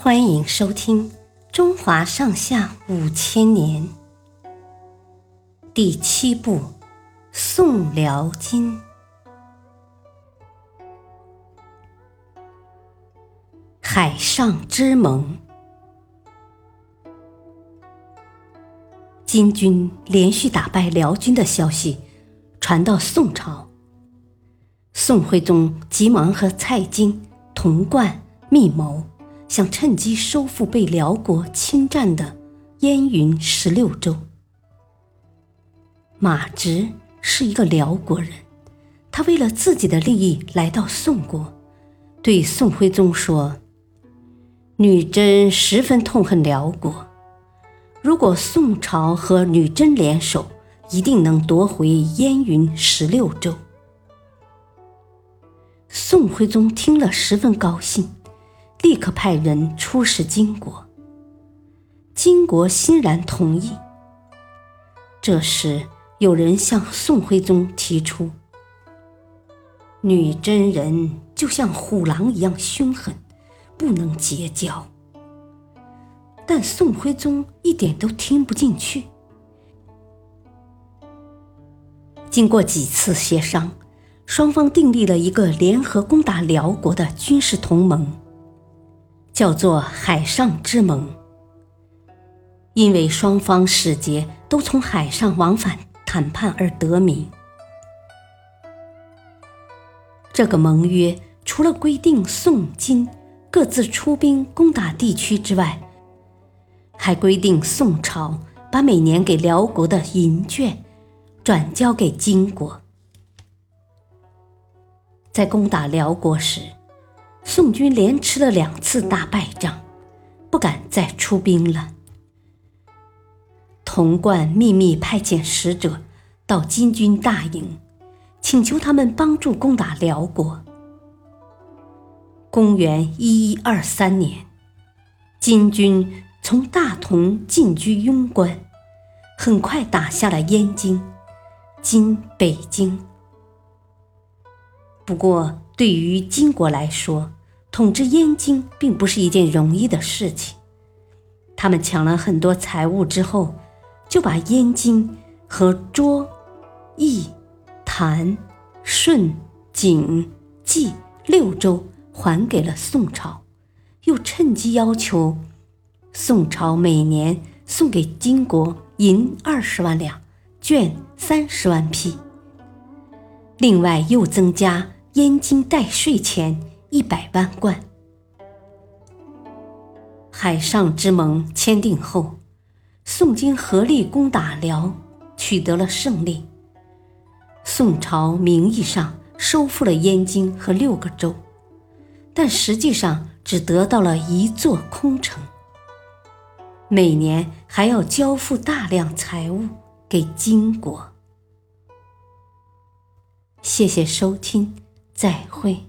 欢迎收听《中华上下五千年》第七部《宋辽金》。海上之盟，金军连续打败辽军的消息传到宋朝，宋徽宗急忙和蔡京、童贯密谋。想趁机收复被辽国侵占的燕云十六州。马直是一个辽国人，他为了自己的利益来到宋国，对宋徽宗说：“女真十分痛恨辽国，如果宋朝和女真联手，一定能夺回燕云十六州。”宋徽宗听了十分高兴。立刻派人出使金国，金国欣然同意。这时，有人向宋徽宗提出：“女真人就像虎狼一样凶狠，不能结交。”但宋徽宗一点都听不进去。经过几次协商，双方订立了一个联合攻打辽国的军事同盟。叫做海上之盟，因为双方使节都从海上往返谈判而得名。这个盟约除了规定宋金各自出兵攻打地区之外，还规定宋朝把每年给辽国的银券转交给金国。在攻打辽国时。宋军连吃了两次大败仗，不敢再出兵了。童贯秘密派遣使者到金军大营，请求他们帮助攻打辽国。公元一一二三年，金军从大同进居庸关，很快打下了燕京（今北京）。不过，对于金国来说，统治燕京并不是一件容易的事情。他们抢了很多财物之后，就把燕京和涿、益、谭、顺、景、济六州还给了宋朝，又趁机要求宋朝每年送给金国银二十万两、绢三十万匹。另外又增加燕京代税钱。一百万贯。海上之盟签订后，宋金合力攻打辽，取得了胜利。宋朝名义上收复了燕京和六个州，但实际上只得到了一座空城。每年还要交付大量财物给金国。谢谢收听，再会。